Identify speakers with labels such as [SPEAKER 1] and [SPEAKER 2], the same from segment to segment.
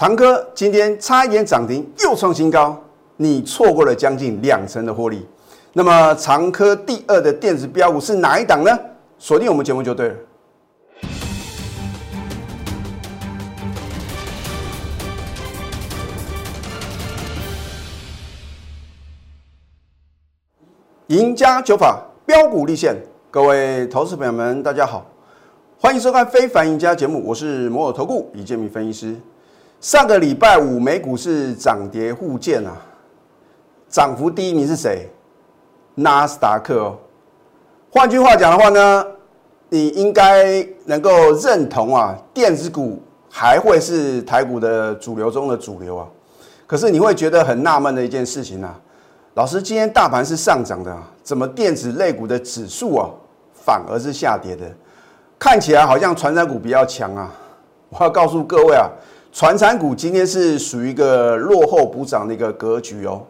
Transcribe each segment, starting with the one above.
[SPEAKER 1] 长科今天差一点涨停，又创新高，你错过了将近两成的获利。那么长科第二的电子标股是哪一档呢？锁定我们节目就对了。赢家九法标股立现，各位投资朋友们，大家好，欢迎收看《非凡赢家》节目，我是摩尔投顾李建民分析师。上个礼拜五美股是涨跌互见啊，涨幅第一名是谁？纳斯达克哦。换句话讲的话呢，你应该能够认同啊，电子股还会是台股的主流中的主流啊。可是你会觉得很纳闷的一件事情啊。老师，今天大盘是上涨的，怎么电子类股的指数啊反而是下跌的？看起来好像传产股比较强啊！我要告诉各位啊，传产股今天是属于一个落后补涨的一个格局哦。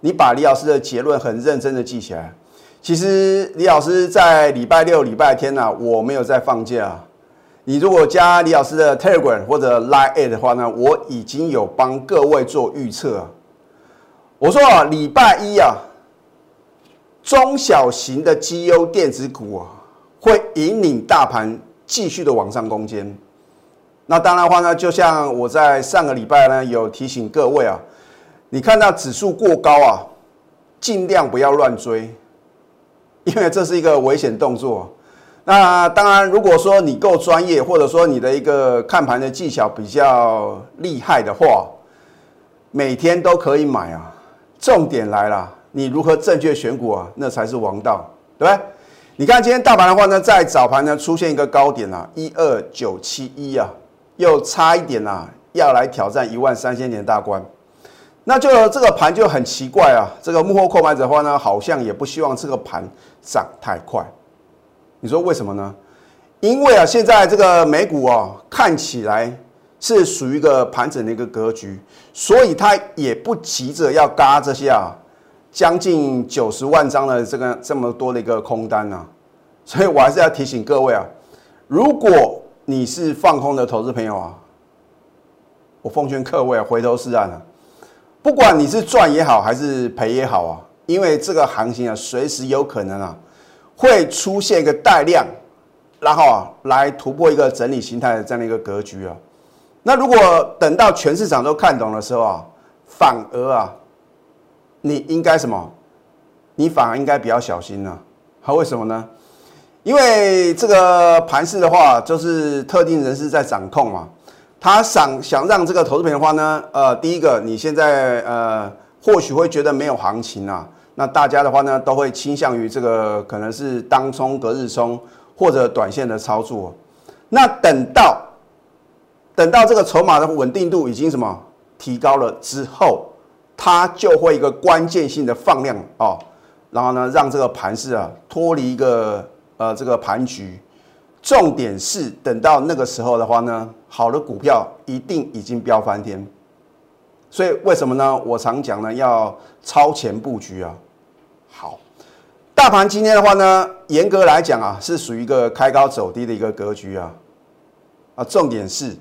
[SPEAKER 1] 你把李老师的结论很认真的记起来。其实李老师在礼拜六、礼拜天呢，我没有在放假。你如果加李老师的 Telegram 或者 Line 的话呢，我已经有帮各位做预测啊。我说啊，礼拜一啊，中小型的绩优电子股啊，会引领大盘继续的往上攻坚。那当然的话呢，就像我在上个礼拜呢有提醒各位啊，你看到指数过高啊，尽量不要乱追，因为这是一个危险动作。那当然，如果说你够专业，或者说你的一个看盘的技巧比较厉害的话，每天都可以买啊。重点来了，你如何正确选股啊？那才是王道，对不对？你看今天大盘的话呢，在早盘呢出现一个高点啊，一二九七一啊，又差一点啊，要来挑战一万三千点大关。那就这个盘就很奇怪啊，这个幕后购买者的话呢，好像也不希望这个盘涨太快。你说为什么呢？因为啊，现在这个美股啊，看起来。是属于一个盘整的一个格局，所以它也不急着要嘎这些啊，将近九十万张的这个这么多的一个空单啊，所以我还是要提醒各位啊，如果你是放空的投资朋友啊，我奉劝各位回头是岸啊，不管你是赚也好还是赔也好啊，因为这个行情啊，随时有可能啊，会出现一个带量，然后啊来突破一个整理形态的这样的一个格局啊。那如果等到全市场都看懂的时候啊，反而啊，你应该什么？你反而应该比较小心呢。好，为什么呢？因为这个盘势的话，就是特定人士在掌控嘛。他想想让这个投资品的话呢，呃，第一个，你现在呃，或许会觉得没有行情啊。那大家的话呢，都会倾向于这个可能是当冲、隔日冲或者短线的操作。那等到。等到这个筹码的稳定度已经什么提高了之后，它就会一个关键性的放量哦，然后呢，让这个盘势啊脱离一个呃这个盘局。重点是等到那个时候的话呢，好的股票一定已经飙翻天。所以为什么呢？我常讲呢，要超前布局啊。好，大盘今天的话呢，严格来讲啊，是属于一个开高走低的一个格局啊。啊，重点是。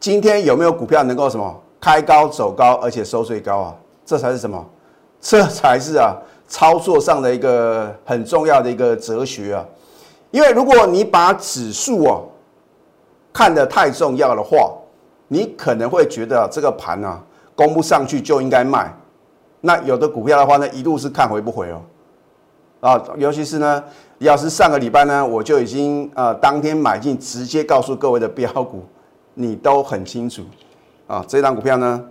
[SPEAKER 1] 今天有没有股票能够什么开高走高，而且收最高啊？这才是什么？这才是啊，操作上的一个很重要的一个哲学啊。因为如果你把指数啊看得太重要的话，你可能会觉得这个盘啊攻不上去就应该卖。那有的股票的话呢，一路是看回不回哦。啊，尤其是呢，要是上个礼拜呢，我就已经呃当天买进，直接告诉各位的标股。你都很清楚啊，这张股票呢，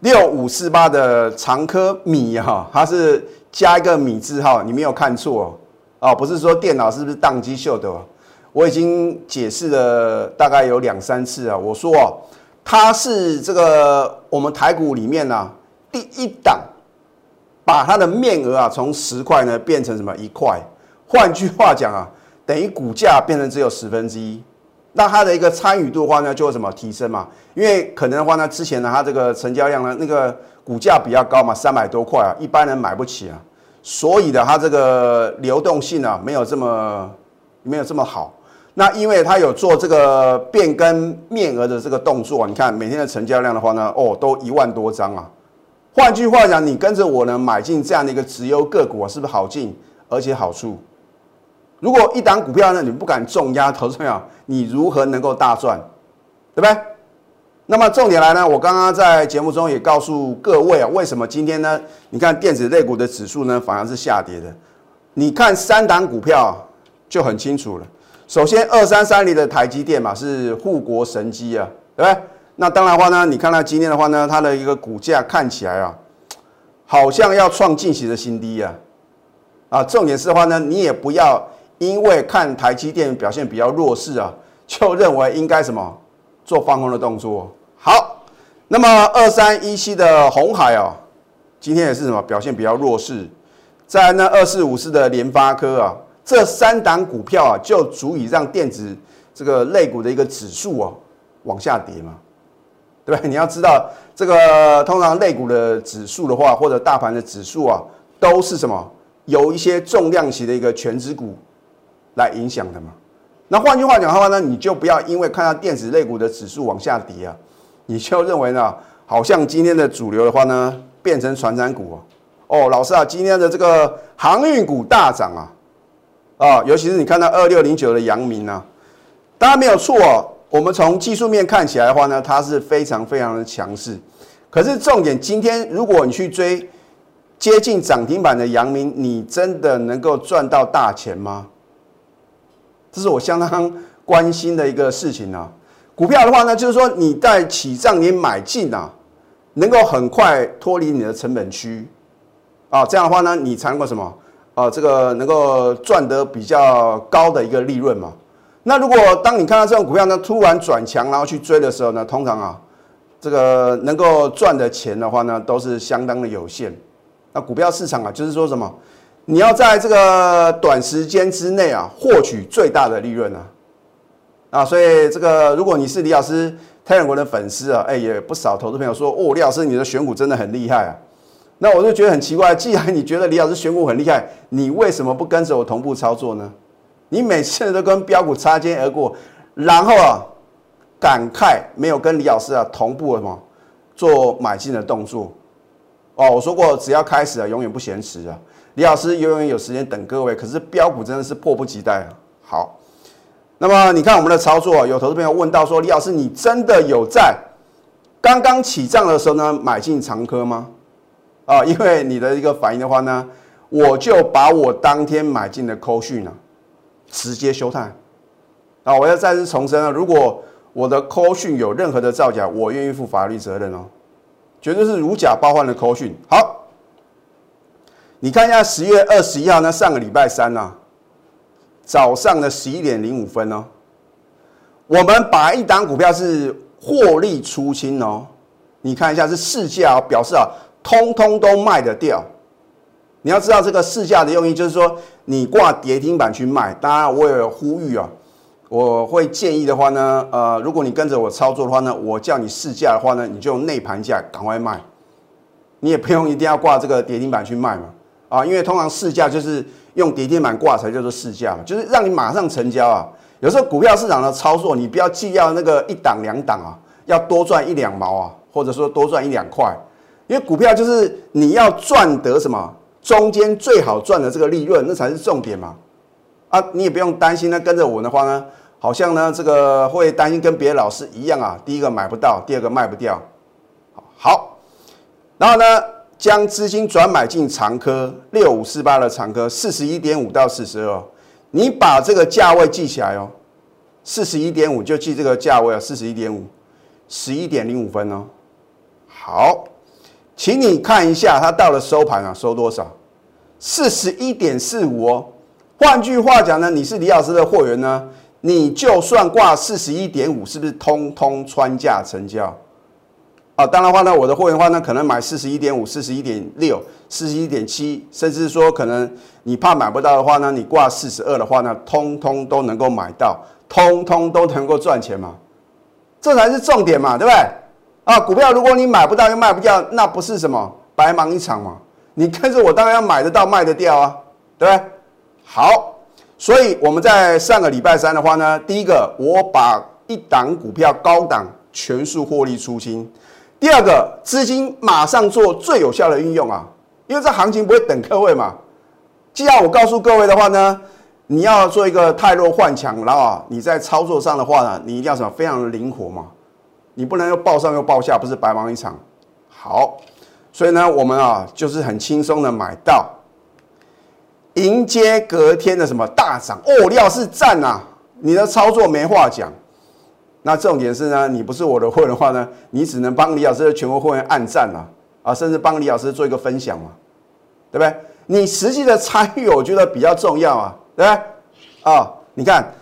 [SPEAKER 1] 六五四八的长科米哈，它是加一个米字号，你没有看错哦，哦不是说电脑是不是宕机秀的，我已经解释了大概有两三次啊，我说哦，它是这个我们台股里面呢第一档，把它的面额啊从十块呢变成什么一块，换句话讲啊，等于股价变成只有十分之一。那它的一个参与度的话呢，就什么提升嘛？因为可能的话呢，之前呢，它这个成交量呢，那个股价比较高嘛，三百多块啊，一般人买不起啊，所以的它这个流动性啊，没有这么没有这么好。那因为它有做这个变更面额的这个动作，你看每天的成交量的话呢，哦，都一万多张啊。换句话讲，你跟着我呢买进这样的一个直优个股啊，是不是好进而且好处？如果一档股票呢，你不敢重压投资票，你如何能够大赚？对不对？那么重点来呢，我刚刚在节目中也告诉各位啊，为什么今天呢？你看电子类股的指数呢，反而是下跌的。你看三档股票就很清楚了。首先，二三三零的台积电嘛，是护国神机啊，对不对？那当然的话呢，你看到今天的话呢，它的一个股价看起来啊，好像要创近期的新低啊。啊，重点是的话呢，你也不要。因为看台积电表现比较弱势啊，就认为应该什么做放空的动作。好，那么二三一七的红海啊，今天也是什么表现比较弱势。在那二四五四的联发科啊，这三档股票啊，就足以让电子这个类股的一个指数啊往下跌嘛，对不对？你要知道这个通常类股的指数的话，或者大盘的指数啊，都是什么有一些重量级的一个全值股。来影响的嘛？那换句话讲的话呢，你就不要因为看到电子类股的指数往下跌啊，你就认为呢，好像今天的主流的话呢，变成传染股哦。哦，老师啊，今天的这个航运股大涨啊，啊，尤其是你看到二六零九的阳明啊，当然没有错。我们从技术面看起来的话呢，它是非常非常的强势。可是重点，今天如果你去追接近涨停板的阳明，你真的能够赚到大钱吗？这是我相当关心的一个事情啊。股票的话呢，就是说你在起涨你买进啊，能够很快脱离你的成本区啊，这样的话呢，你才能够什么啊？这个能够赚得比较高的一个利润嘛。那如果当你看到这种股票呢突然转强，然后去追的时候呢，通常啊，这个能够赚的钱的话呢，都是相当的有限。那股票市场啊，就是说什么？你要在这个短时间之内啊，获取最大的利润啊，啊，所以这个如果你是李老师太阳国的粉丝啊，哎，也不少投资朋友说，哦，李老师你的选股真的很厉害啊，那我就觉得很奇怪，既然你觉得李老师选股很厉害，你为什么不跟着我同步操作呢？你每次都跟标股擦肩而过，然后啊，感慨没有跟李老师啊同步什么做买进的动作，哦，我说过只要开始啊，永远不嫌迟啊。李老师永远有时间等各位，可是标股真的是迫不及待啊！好，那么你看我们的操作，有投资朋友问到说：“李老师，你真的有在刚刚起涨的时候呢买进长科吗？”啊，因为你的一个反应的话呢，我就把我当天买进的扣讯呢直接休探。啊，我要再次重申啊，如果我的扣讯有任何的造假，我愿意负法律责任哦，绝对是如假包换的扣讯。好。你看一下十月二十一号，那上个礼拜三呢，早上的十一点零五分哦，我们把一档股票是获利出清哦，你看一下是市价哦，表示啊，通通都卖得掉。你要知道这个市价的用意，就是说你挂跌停板去卖。当然，我也呼吁啊，我会建议的话呢，呃，如果你跟着我操作的话呢，我叫你市价的话呢，你就用内盘价赶快卖，你也不用一定要挂这个跌停板去卖嘛。啊，因为通常市价就是用跌停板挂才叫做市价嘛，就是让你马上成交啊。有时候股票市场的操作，你不要既要那个一档两档啊，要多赚一两毛啊，或者说多赚一两块，因为股票就是你要赚得什么中间最好赚的这个利润，那才是重点嘛。啊，你也不用担心呢，跟着我的话呢，好像呢这个会担心跟别的老师一样啊，第一个买不到，第二个卖不掉。好，然后呢？将资金转买进长科六五四八的长科四十一点五到四十二，你把这个价位记起来哦，四十一点五就记这个价位啊，四十一点五，十一点零五分哦。好，请你看一下它到了收盘啊，收多少？四十一点四五哦。换句话讲呢，你是李老师的货源呢，你就算挂四十一点五，是不是通通穿价成交？啊，当然话呢，我的会员话呢，可能买四十一点五、四十一点六、四十一点七，甚至说可能你怕买不到的话呢，你挂四十二的话呢，通通都能够买到，通通都能够赚钱嘛，这才是重点嘛，对不对？啊，股票如果你买不到又卖不掉，那不是什么白忙一场嘛？你跟着我当然要买得到、卖得掉啊，对不对？好，所以我们在上个礼拜三的话呢，第一个我把一档股票高档全数获利出清，第二个资金马上做最有效的运用啊，因为这行情不会等各位嘛。既然我告诉各位的话呢，你要做一个太弱换强，然后你在操作上的话呢，你一定要什么非常的灵活嘛，你不能又报上又报下，不是白忙一场。好，所以呢，我们啊就是很轻松的买到。迎接隔天的什么大涨哦，料是赞啊！你的操作没话讲。那重点是呢，你不是我的会的话呢，你只能帮李老师的全国会员按赞啊，啊，甚至帮李老师做一个分享嘛，对不对？你实际的参与，我觉得比较重要啊，对不对？啊，你看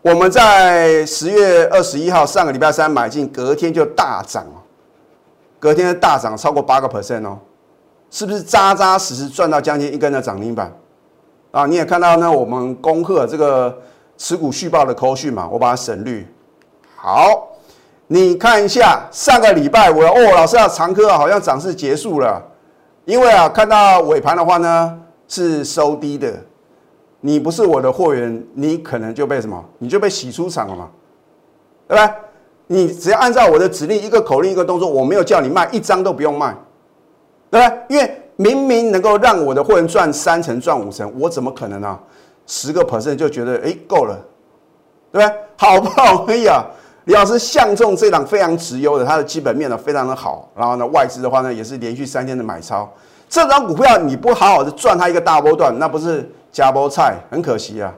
[SPEAKER 1] 我们在十月二十一号上个礼拜三买进，隔天就大涨哦，隔天的大涨超过八个 percent 哦，是不是扎扎实实赚到将近一根的涨停板？啊，你也看到呢，我们恭贺这个持股续报的扣讯嘛，我把它省略。好，你看一下上个礼拜我哦，老师啊，长科好像涨势结束了，因为啊，看到尾盘的话呢是收低的，你不是我的货源，你可能就被什么，你就被洗出场了嘛，对吧？你只要按照我的指令，一个口令一个动作，我没有叫你卖一张都不用卖，对不对？因为明明能够让我的货源赚三成、赚五成，我怎么可能啊？十个 percent 就觉得哎够了，对不对？好不容易啊，李老师相中这档非常直优的，它的基本面呢非常的好，然后呢外资的话呢也是连续三天的买超，这张股票你不好好的赚它一个大波段，那不是假波菜，很可惜啊，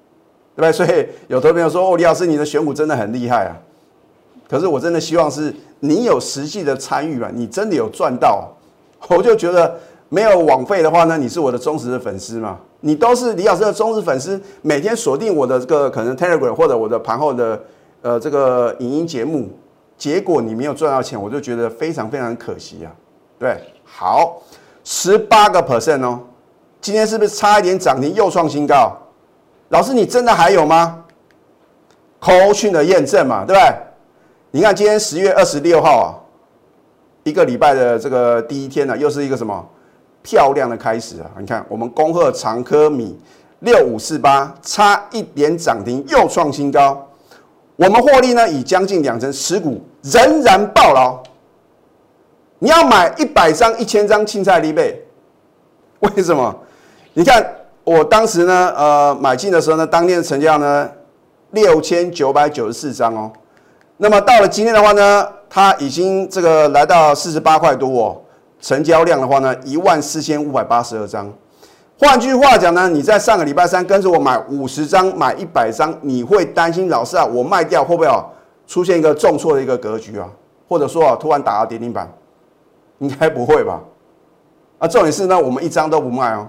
[SPEAKER 1] 对不对？所以有投朋友说哦，李老师你的选股真的很厉害啊，可是我真的希望是你有实际的参与啊，你真的有赚到。我就觉得没有枉费的话呢，你是我的忠实的粉丝嘛？你都是李老师的忠实粉丝，每天锁定我的这个可能 Telegram 或者我的盘后的呃这个影音节目，结果你没有赚到钱，我就觉得非常非常可惜啊！对，好，十八个 percent 哦，今天是不是差一点涨停又创新高？老师，你真的还有吗 c o a c h 的验证嘛，对不对？你看今天十月二十六号啊。一个礼拜的这个第一天呢，又是一个什么漂亮的开始啊！你看，我们恭贺长科米六五四八，差一点涨停又创新高。我们获利呢，已将近两成，持股仍然爆牢。你要买一百张、一千张青菜利贝，为什么？你看我当时呢，呃，买进的时候呢，当天的成交量呢六千九百九十四张哦。那么到了今天的话呢？它已经这个来到四十八块多哦，成交量的话呢，一万四千五百八十二张。换句话讲呢，你在上个礼拜三跟着我买五十张，买一百张，你会担心老师啊，我卖掉会不会啊出现一个重挫的一个格局啊？或者说啊，突然打到跌停板？应该不会吧？啊，重点是呢，我们一张都不卖哦。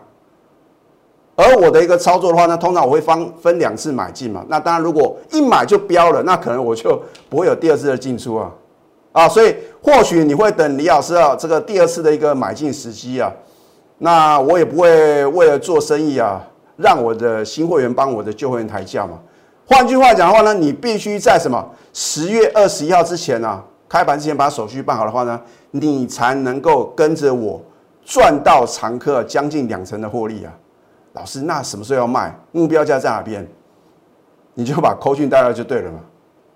[SPEAKER 1] 而我的一个操作的话呢，通常我会分分两次买进嘛。那当然，如果一买就飙了，那可能我就不会有第二次的进出啊。啊，所以或许你会等李老师啊这个第二次的一个买进时机啊，那我也不会为了做生意啊，让我的新会员帮我的旧会员抬价嘛。换句话讲的话呢，你必须在什么十月二十一号之前呢，开盘之前把手续办好的话呢，你才能够跟着我赚到常客将近两成的获利啊。老师，那什么时候要卖？目标价在哪边？你就把扣讯带来就对了嘛。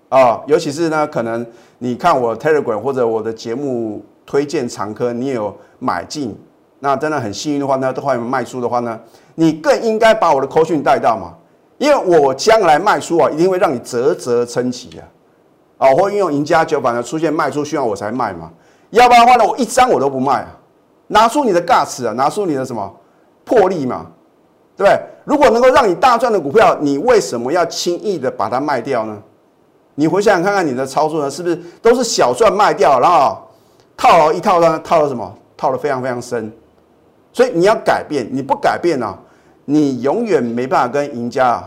[SPEAKER 1] 啊，尤其是呢，可能你看我 Telegram 或者我的节目推荐常科，你有买进，那真的很幸运的话呢，都欢迎卖出的话呢，你更应该把我的扣讯带到嘛，因为我将来卖出啊，一定会让你啧啧称奇啊，啊，或运用赢家九法呢出现卖出需要我才卖嘛，要不然的话呢，我一张我都不卖啊，拿出你的 gas 啊，拿出你的什么魄力嘛，对不对？如果能够让你大赚的股票，你为什么要轻易的把它卖掉呢？你回想看看你的操作呢，是不是都是小赚卖掉，然后套牢一套呢？套了什么？套的非常非常深。所以你要改变，你不改变呢，你永远没办法跟赢家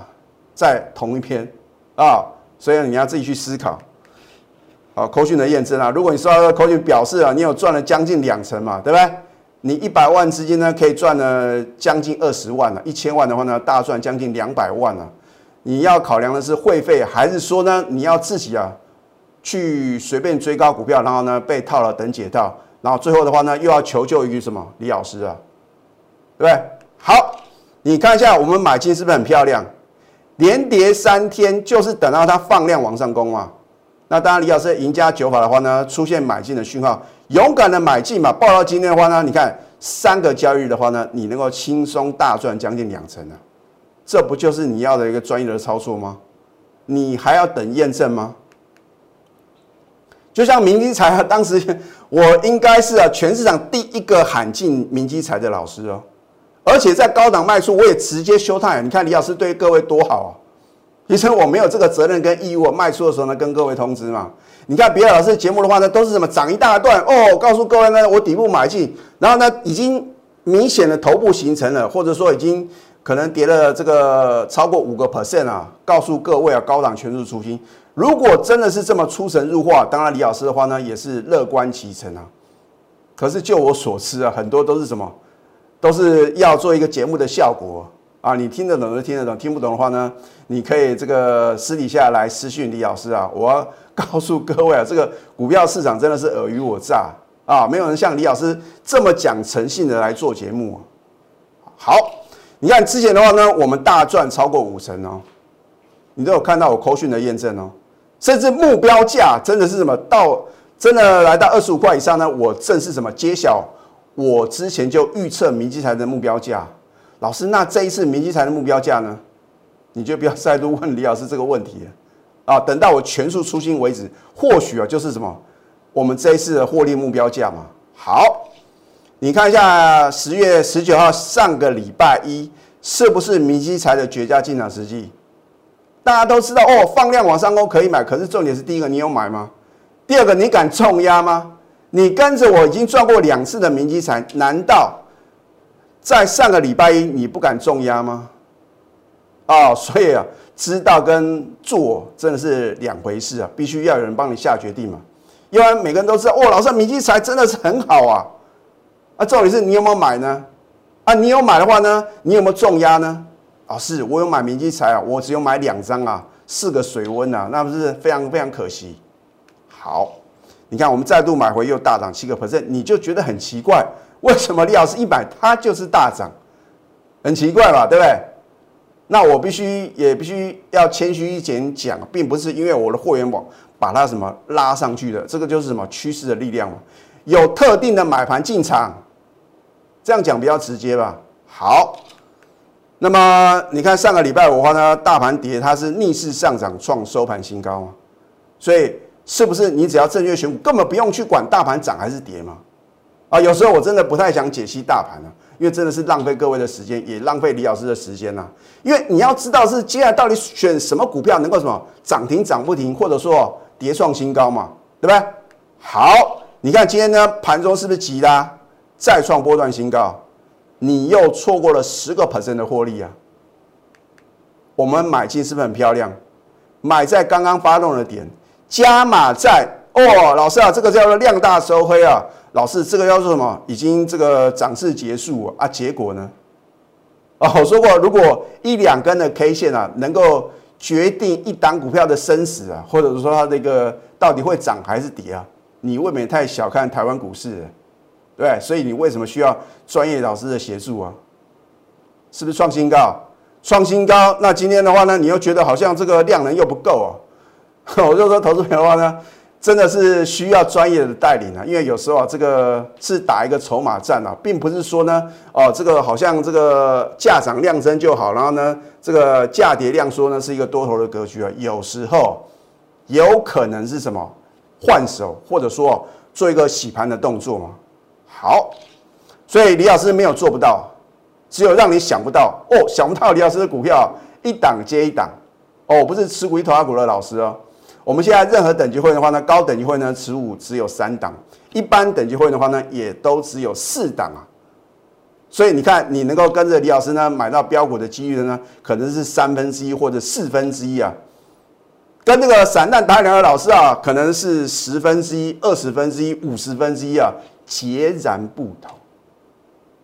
[SPEAKER 1] 在同一篇啊。所以你要自己去思考。好，口讯的验证啊，如果你收到口讯表示啊，你有赚了将近两成嘛，对不对？你一百万资金呢，可以赚了将近二十万了，一千万的话呢，大赚将近两百万了。你要考量的是会费，还是说呢？你要自己啊，去随便追高股票，然后呢被套了等解套，然后最后的话呢又要求救于什么李老师啊，对不对？好，你看一下我们买进是不是很漂亮？连跌三天，就是等到它放量往上攻嘛。那当然，李老师赢家九法的话呢，出现买进的讯号，勇敢的买进嘛。报到今天的话呢，你看三个交易日的话呢，你能够轻松大赚将近两成啊，这不就是你要的一个专业的操作吗？你还要等验证吗？就像明基财啊，当时我应该是啊全市场第一个喊进明基财的老师哦，而且在高档卖出，我也直接休态。你看李老师对各位多好啊！其实我没有这个责任跟义务，卖出的时候呢跟各位通知嘛。你看别的老师节目的话呢，都是什么涨一大段哦，告诉各位呢我底部买进，然后呢已经明显的头部形成了，或者说已经可能跌了这个超过五个 percent 啊，告诉各位啊高档全数出清。如果真的是这么出神入化，当然李老师的话呢也是乐观其成啊。可是就我所知啊，很多都是什么，都是要做一个节目的效果啊。你听得懂就听得懂，听不懂的话呢，你可以这个私底下来私讯李老师啊。我告诉各位啊，这个股票市场真的是尔虞我诈啊，没有人像李老师这么讲诚信的来做节目。好，你看之前的话呢，我们大赚超过五成哦，你都有看到我扣讯的验证哦。甚至目标价真的是什么到真的来到二十五块以上呢？我正是什么揭晓我之前就预测明基财的目标价。老师，那这一次明基财的目标价呢？你就不要再度问李老师这个问题了啊！等到我全数出清为止，或许啊就是什么我们这一次的获利目标价嘛。好，你看一下十月十九号上个礼拜一是不是明基财的绝佳进场时机？大家都知道哦，放量往上攻可以买，可是重点是第一个，你有买吗？第二个，你敢重压吗？你跟着我已经赚过两次的明基财，难道在上个礼拜一你不敢重压吗？哦，所以啊，知道跟做真的是两回事啊，必须要有人帮你下决定嘛。因为每个人都知道，哦，老师明基财真的是很好啊。啊，重点是你有没有买呢？啊，你有买的话呢，你有没有重压呢？啊，是我有买明基财啊，我只有买两张啊，四个水温啊，那不是非常非常可惜。好，你看我们再度买回又大涨七个 percent，你就觉得很奇怪，为什么李老师一买它就是大涨，很奇怪吧，对不对？那我必须也必须要谦虚一点讲，并不是因为我的货源网把它什么拉上去的，这个就是什么趋势的力量嘛，有特定的买盘进场，这样讲比较直接吧。好。那么你看上个礼拜五的话呢，大盘跌，它是逆势上涨创收盘新高嘛，所以是不是你只要正确选股，根本不用去管大盘涨还是跌嘛？啊，有时候我真的不太想解析大盘啊，因为真的是浪费各位的时间，也浪费李老师的时间呐。因为你要知道是接下来到底选什么股票能够什么涨停涨不停，或者说跌创新高嘛，对不对？好，你看今天呢盘中是不是急拉，再创波段新高？你又错过了十个 percent 的获利啊！我们买进是不是很漂亮？买在刚刚发动的点，加码在哦，老师啊，这个叫做量大收黑啊！老师，这个叫做什么？已经这个涨势结束啊？结果呢？哦，我说过，如果一两根的 K 线啊，能够决定一档股票的生死啊，或者是说它这个到底会涨还是跌啊，你未免太小看台湾股市了。对，所以你为什么需要专业老师的协助啊？是不是创新高？创新高，那今天的话呢，你又觉得好像这个量能又不够哦。我就说，投资朋友的话呢，真的是需要专业的带领啊。因为有时候啊，这个是打一个筹码战啊，并不是说呢，哦，这个好像这个价涨量增就好，然后呢，这个价跌量缩呢是一个多头的格局啊。有时候有可能是什么换手，或者说做一个洗盘的动作嘛。好，所以李老师没有做不到，只有让你想不到哦，想不到李老师的股票一档接一档哦，不是吃股一头阿股的老师哦。我们现在任何等级会的话呢，高等级会呢持股只有三档，一般等级会的话呢也都只有四档啊。所以你看，你能够跟着李老师呢买到标股的几率呢，可能是三分之一或者四分之一啊，跟那个散弹打两的老师啊，可能是十分之一、二十分之一、五十分之一啊。截然不同。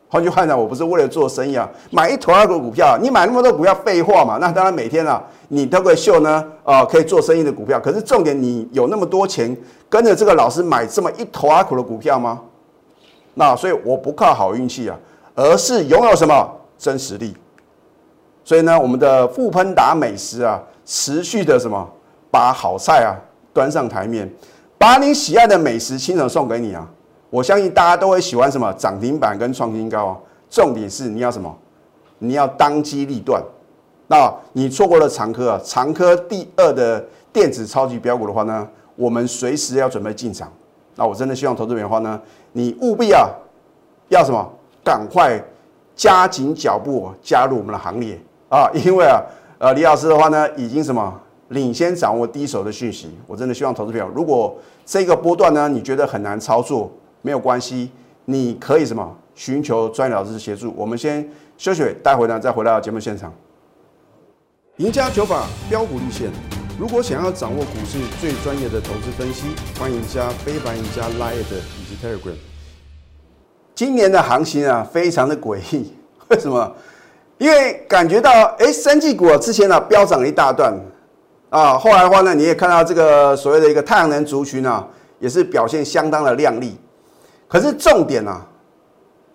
[SPEAKER 1] 换句话讲，我不是为了做生意啊，买一坨二个股票，你买那么多股票，废话嘛。那当然每天啊，你都可以秀呢，啊，可以做生意的股票。可是重点，你有那么多钱，跟着这个老师买这么一头阿苦的股票吗？那所以我不靠好运气啊，而是拥有什么真实力。所以呢，我们的富喷达美食啊，持续的什么，把好菜啊端上台面，把你喜爱的美食亲手送给你啊！我相信大家都会喜欢什么涨停板跟创新高啊。重点是你要什么？你要当机立断。那你错过了长科啊，长科第二的电子超级标股的话呢，我们随时要准备进场。那我真的希望投资者的话呢，你务必啊，要什么？赶快加紧脚步加入我们的行列啊！因为啊，呃，李老师的话呢，已经什么领先掌握第一手的讯息。我真的希望投资朋友，如果这个波段呢，你觉得很难操作，没有关系，你可以什么寻求专业老师协助。我们先休息，待会呢再回到节目现场。赢家九法标股立线。如果想要掌握股市最专业的投资分析，欢迎加非凡、赢家 Line 以及 Telegram。今年的行情啊，非常的诡异。为什么？因为感觉到，哎，三季股啊，之前呢飙涨了一大段啊，后来的话呢，你也看到这个所谓的一个太阳能族群啊，也是表现相当的亮丽。可是重点啊，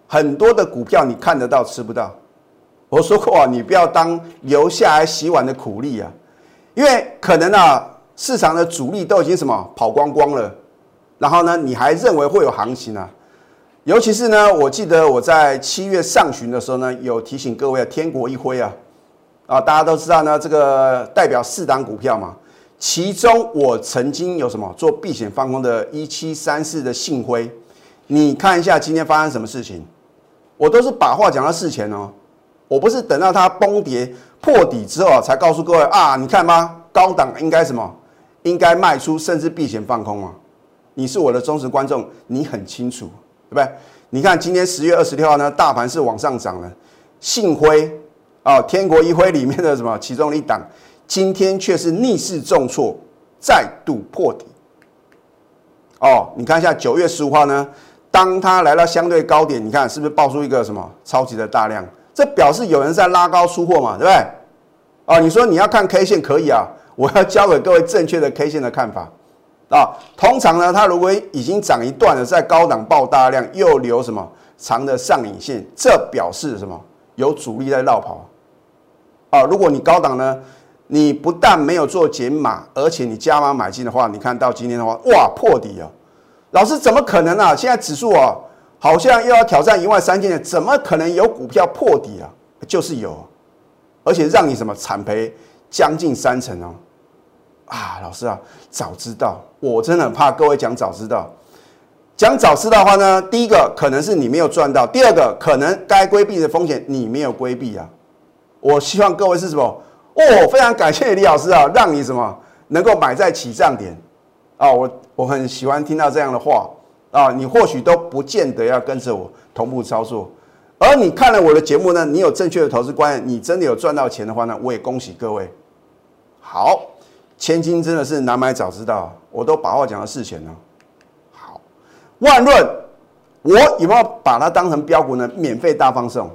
[SPEAKER 1] 很多的股票你看得到吃不到。我说过啊，你不要当留下来洗碗的苦力啊，因为可能啊，市场的主力都已经什么跑光光了，然后呢，你还认为会有行情啊？尤其是呢，我记得我在七月上旬的时候呢，有提醒各位啊，天国一辉啊，啊，大家都知道呢，这个代表四档股票嘛，其中我曾经有什么做避险放空的一七三四的信辉，你看一下今天发生什么事情，我都是把话讲到事前哦。我不是等到它崩跌破底之后才告诉各位啊，你看吗？高档应该什么？应该卖出，甚至避险放空啊！你是我的忠实观众，你很清楚，对不对？你看今天十月二十六号呢，大盘是往上涨了，信辉啊，天国一辉里面的什么其中一档，今天却是逆势重挫，再度破底。哦，你看一下九月十五号呢，当它来到相对高点，你看是不是爆出一个什么超级的大量？这表示有人在拉高出货嘛，对不对？啊，你说你要看 K 线可以啊，我要教给各位正确的 K 线的看法啊。通常呢，它如果已经涨一段了，在高档爆大量，又留什么长的上影线，这表示什么？有主力在绕跑啊。如果你高档呢，你不但没有做减码，而且你加码买进的话，你看到今天的话，哇，破底啊！老师怎么可能啊？现在指数啊。好像又要挑战一万三千点，怎么可能有股票破底啊？就是有，而且让你什么惨赔将近三成哦！啊，老师啊，早知道，我真的很怕各位讲早知道，讲早知道的话呢，第一个可能是你没有赚到，第二个可能该规避的风险你没有规避啊。我希望各位是什么？哦，非常感谢李老师啊，让你什么能够买在起涨点啊！我我很喜欢听到这样的话。啊，你或许都不见得要跟着我同步操作，而你看了我的节目呢，你有正确的投资观念，你真的有赚到钱的话呢，我也恭喜各位。好，千金真的是难买早知道，我都把话讲到事前了。好，万润，我有没有把它当成标股呢？免费大放送，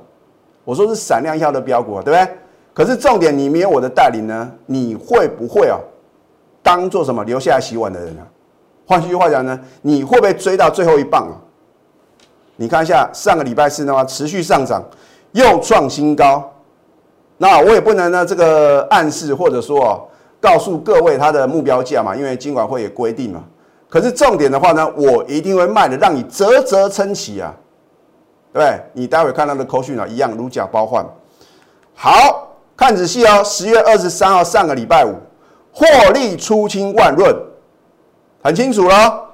[SPEAKER 1] 我说是闪亮一下的标股，对不对？可是重点，你没有我的带领呢，你会不会啊？当做什么留下来洗碗的人呢？换句话讲呢，你会不会追到最后一棒啊？你看一下上个礼拜四的话，持续上涨，又创新高。那我也不能呢这个暗示或者说哦，告诉各位它的目标价嘛，因为金管会也规定嘛。可是重点的话呢，我一定会卖的，让你啧啧称奇啊，对不对？你待会看到的口讯啊，一样如假包换。好看仔细哦，十月二十三号上个礼拜五，获利出清万润。很清楚了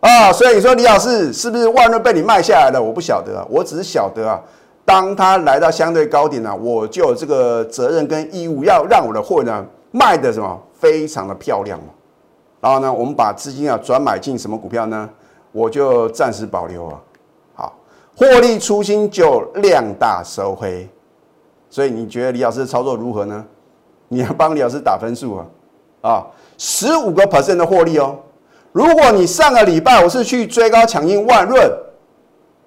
[SPEAKER 1] 啊，所以你说李老师是不是万润被你卖下来了？我不晓得啊，我只是晓得啊，当他来到相对高点呢，我就有这个责任跟义务要让我的货呢卖的什么非常的漂亮嘛。然后呢，我们把资金啊转买进什么股票呢？我就暂时保留啊。好，获利初心就量大收黑，所以你觉得李老师操作如何呢？你要帮李老师打分数啊啊，十五个 percent 的获利哦。如果你上个礼拜我是去追高抢进万润，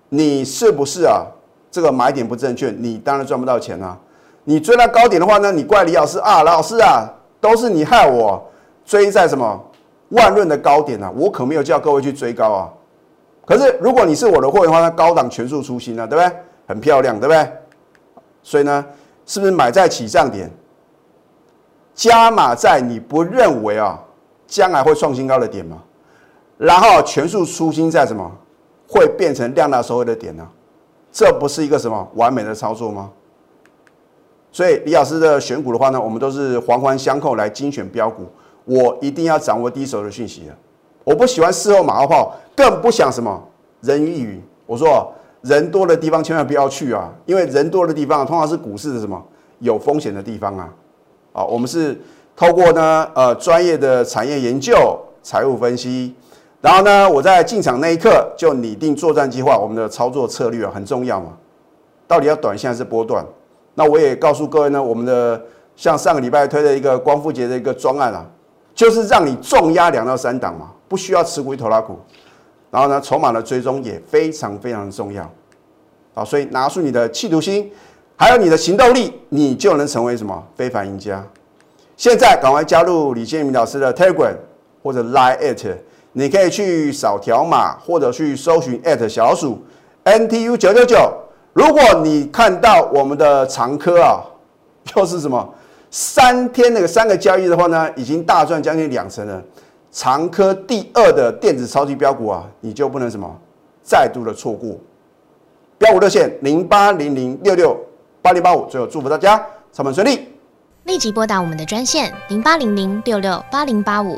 [SPEAKER 1] 你是不是啊？这个买点不正确，你当然赚不到钱啊。你追到高点的话呢，你怪李老师啊，老师啊，都是你害我追在什么万润的高点啊，我可没有叫各位去追高啊。可是如果你是我的会员的话，那高档全数出新了，对不对？很漂亮，对不对？所以呢，是不是买在起涨点，加码在你不认为啊将来会创新高的点吗？然后全数出清在什么会变成量大收益的点呢？这不是一个什么完美的操作吗？所以李老师的选股的话呢，我们都是环环相扣来精选标股。我一定要掌握第一手的讯息啊！我不喜欢事后马后炮，更不想什么人云亦云。我说人多的地方千万不要去啊，因为人多的地方通常是股市的什么有风险的地方啊。啊，我们是透过呢呃专业的产业研究、财务分析，然后呢我在进场那一刻就拟定作战计划，我们的操作策略啊很重要嘛。到底要短线还是波段？那我也告诉各位呢，我们的像上个礼拜推的一个光复节的一个专案啊。就是让你重压两到三档嘛，不需要持股一头拉股，然后呢，筹码的追踪也非常非常重要，啊，所以拿出你的企图心，还有你的行动力，你就能成为什么非凡赢家。现在赶快加入李建明老师的 Telegram 或者 Line at，你可以去扫条码或者去搜寻 at 小鼠 NTU 九九九。如果你看到我们的常科啊，又是什么？三天那个三个交易的话呢，已经大赚将近两成了。长科第二的电子超级标股啊，你就不能什么再度的错过。标股热线零八零零六六八零八五，最后祝福大家上班顺利。
[SPEAKER 2] 立即拨打我们的专线零八零零六六八零八五。